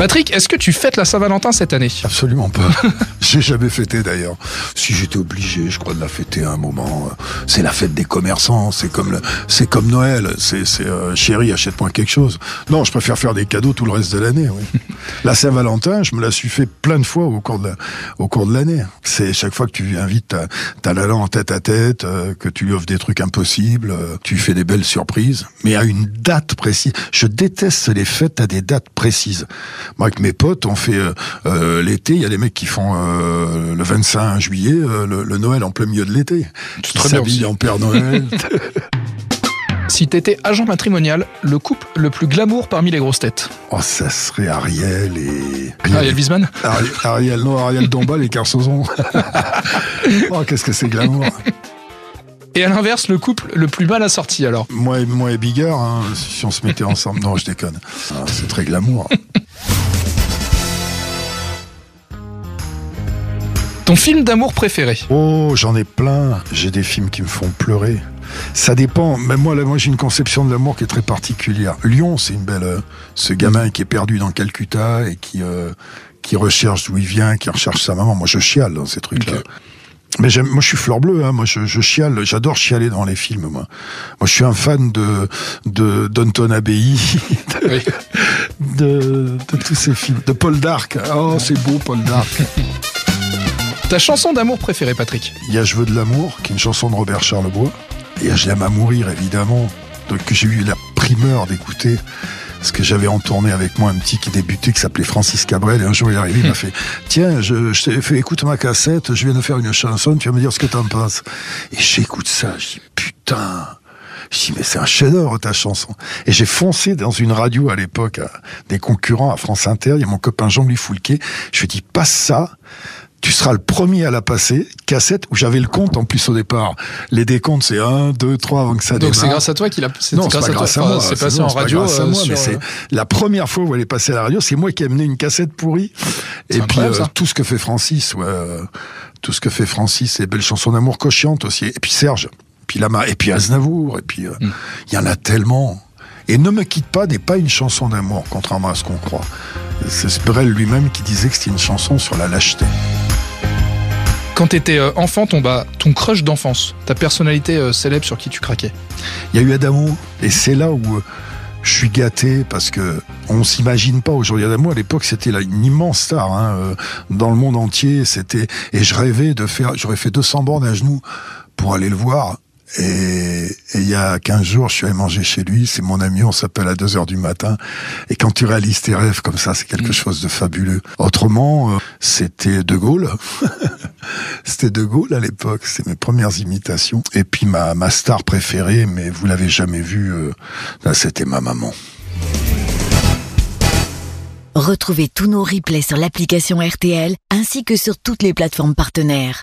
Patrick, est-ce que tu fêtes la Saint-Valentin cette année? Absolument pas. J'ai jamais fêté d'ailleurs. Si j'étais obligé, je crois de la fêter à un moment. C'est la fête des commerçants. C'est comme c'est comme Noël. C'est, c'est euh, chérie, achète-moi quelque chose. Non, je préfère faire des cadeaux tout le reste de l'année. Oui. La Saint-Valentin, je me la suis fait plein de fois au cours de la, au cours de l'année. C'est chaque fois que tu invites ta, ta Lala en tête à tête, euh, que tu lui offres des trucs impossibles, euh, tu lui fais des belles surprises, mais à une date précise. Je déteste les fêtes à des dates précises. Moi, avec mes potes, on fait euh, euh, l'été. Il y a des mecs qui font euh, le 25 juillet, euh, le, le Noël en plein milieu de l'été. Qui s'habillent en Père Noël. Si t'étais agent matrimonial, le couple le plus glamour parmi les grosses têtes. oh, ça serait Ariel et Ariel Wiesman Ariel, Ariel, non, Ariel Dombal et Carsozon. oh, qu'est-ce que c'est glamour. Et à l'inverse, le couple le plus mal assorti alors? Moi, et- moi et Bigard, hein, si on se mettait ensemble, non, je déconne. Ah, c'est très glamour. Ton film d'amour préféré Oh, j'en ai plein. J'ai des films qui me font pleurer. Ça dépend. Même moi, là, moi, j'ai une conception de l'amour qui est très particulière. Lyon, c'est une belle. euh, ce gamin qui est perdu dans Calcutta et qui euh, qui recherche d'où il vient, qui recherche sa maman. Moi, je chiale dans ces trucs-là. Mais j'aime, moi, je suis fleur bleue. Hein. Moi, je, je chiale. J'adore chialer dans les films. Moi, moi, je suis un fan de de Downton Abbey, Oui. de, de tous ces films, de Paul Dark. Oh, c'est beau, Paul Dark. Ta chanson d'amour préférée, Patrick Il y a Je veux de l'amour, qui est une chanson de Robert Charlebois. Et il y a Je l'aime à mourir, évidemment, donc, que j'ai eu la primeur d'écouter. Parce que j'avais en tournée avec moi un petit qui débutait, qui s'appelait Francis Cabrel. Et un jour, il est arrivé, il m'a fait Tiens, je, je t'ai fait écoute ma cassette, je viens de faire une chanson, tu vas me dire ce que t'en penses. Et j'écoute ça, je dis Putain je dis, mais c'est un chef-d'œuvre, ta chanson. Et j'ai foncé dans une radio à l'époque, à des concurrents à France Inter. Il y a mon copain Jean-Louis Foulquet. Je lui dis, passe ça. Tu seras le premier à la passer, cassette, où j'avais le compte en plus au départ. Les décomptes, c'est 1, 2, 3 avant que ça Donc c'est démarre. grâce à toi qu'il a. Non, c'est pas à grâce à moi. C'est passé non, en c'est pas radio. grâce à euh, moi, mais c'est euh, la première fois où elle est passée à la radio. C'est moi qui ai amené une cassette pourrie. Et puis ça. tout ce que fait Francis, ouais, euh, tout ce que fait Francis, les belles chansons d'amour cochantes aussi. Et puis Serge, puis Lama, et puis Aznavour, et puis euh, il Mm. y en a tellement. Et Ne me quitte pas n'est pas une chanson d'amour, contrairement à ce qu'on croit. C'est Brel lui-même qui disait que c'était une chanson sur la lâcheté. Quand t'étais euh, enfant, ton, bah, ton crush d'enfance, ta personnalité euh, célèbre sur qui tu craquais. Il y a eu Adamo, et c'est là où euh, je suis gâté parce que on s'imagine pas aujourd'hui. Adamo à l'époque c'était une immense star hein, dans le monde entier. C'était et je rêvais de faire. J'aurais fait 200 bornes à genoux pour aller le voir. Et, et il y a 15 jours, je suis allé manger chez lui. C'est mon ami, on s'appelle à 2 heures du matin. Et quand tu réalises tes rêves comme ça, c'est quelque chose de fabuleux. Autrement, euh, c'était De Gaulle. c'était De Gaulle à l'époque. C'est mes premières imitations. Et puis ma, ma star préférée, mais vous l'avez jamais vue, euh, c'était ma maman. Retrouvez tous nos replays sur l'application RTL ainsi que sur toutes les plateformes partenaires.